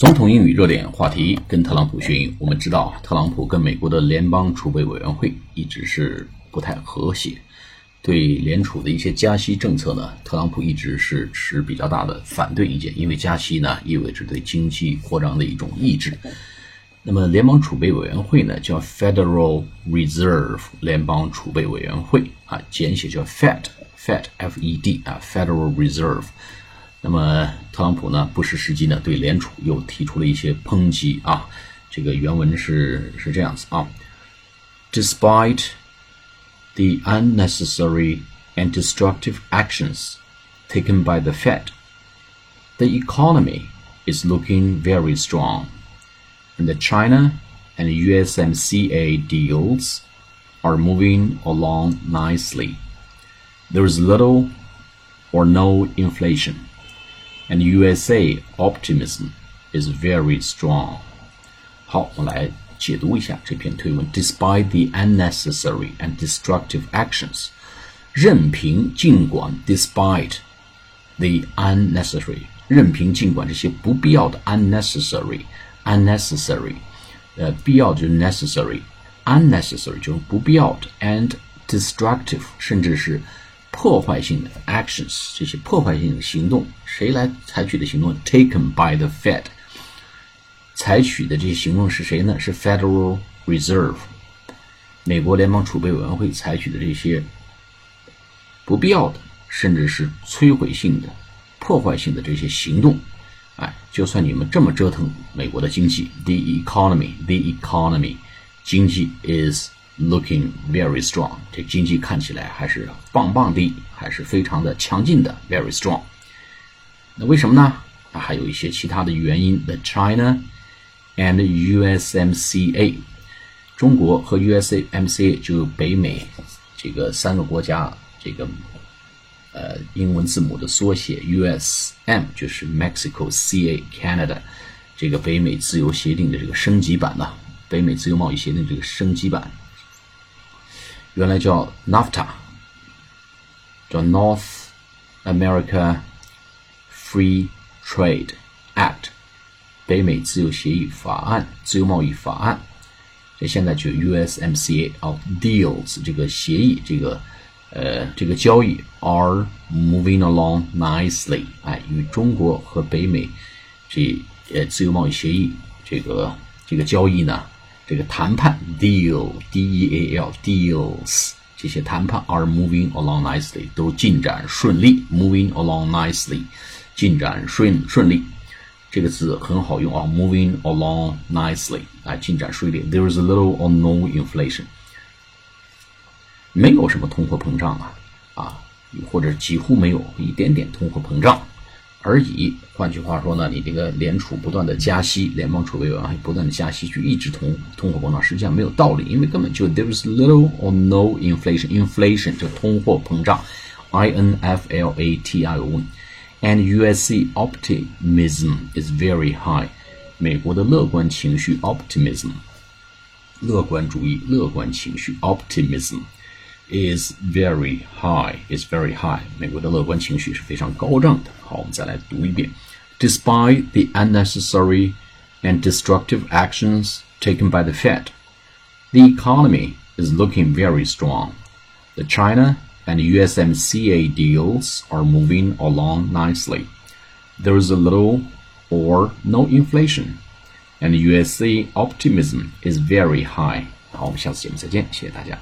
总统英语热点话题，跟特朗普学英语。我们知道，特朗普跟美国的联邦储备委员会一直是不太和谐，对联储的一些加息政策呢，特朗普一直是持比较大的反对意见，因为加息呢意味着对经济扩张的一种抑制。那么，联邦储备委员会呢叫 Federal Reserve 联邦储备委员会啊，简写叫 Fed，Fed，F-E-D 啊，Federal Reserve。那么特朗普呢，不失时机呢，对联储又提出了一些抨击啊。这个原文是是这样子啊：Despite the unnecessary and destructive actions taken by the Fed, the economy is looking very strong, and the China and USMCA deals are moving along nicely. There is little or no inflation and USA optimism is very strong。好，我来解读一下这篇推文。Despite the unnecessary and destructive actions，任凭尽管，despite the unnecessary，任凭尽管这些不必要的 unnecessary，unnecessary，呃，必要就是 necessary，unnecessary 就是不必要的，and destructive，甚至是 破坏性的 actions，这些破坏性的行动，谁来采取的行动？Taken by the Fed，采取的这些行动是谁呢？是 Federal Reserve，美国联邦储备委员会采取的这些不必要的，甚至是摧毁性的、破坏性的这些行动。哎，就算你们这么折腾美国的经济，the economy，the economy，经济 is。Looking very strong，这经济看起来还是棒棒的，还是非常的强劲的，very strong。那为什么呢？那还有一些其他的原因。The China and USMCA，中国和 USMCA 就北美这个三个国家，这个呃英文字母的缩写，USM 就是 Mexico，CA Canada，这个北美自由协定的这个升级版呢，北美自由贸易协定这个升级版。原来叫 NAFTA，叫 North America Free Trade Act，北美自由协议法案、自由贸易法案。这现在就 USMCA of deals 这个协议，这个呃这个交易 are moving along nicely，哎，与中国和北美这呃自由贸易协议这个这个交易呢。这个谈判 deal d e a l deals 这些谈判 are moving along nicely 都进展顺利 moving along nicely 进展顺顺利这个字很好用啊 moving along nicely 啊进展顺利 there is a little or no inflation 没有什么通货膨胀啊啊或者几乎没有一点点通货膨胀。而已。换句话说呢，你这个联储不断的加息，联邦储备委员会不断的加息去抑制通通货膨胀，实际上没有道理，因为根本就 there is little or no inflation。inflation 这通货膨胀，i n f l a t i o n，and U.S.C. optimism is very high。美国的乐观情绪 optimism，乐观主义、乐观情绪 optimism。is very high. Is very high. 美国的乐观情绪是非常高涨的。好，我们再来读一遍。Despite the unnecessary and destructive actions taken by the Fed, the economy is looking very strong. The China and USMCA deals are moving along nicely. There is a little or no inflation, and USA optimism is very high. 好，我们下次节目再见，谢谢大家。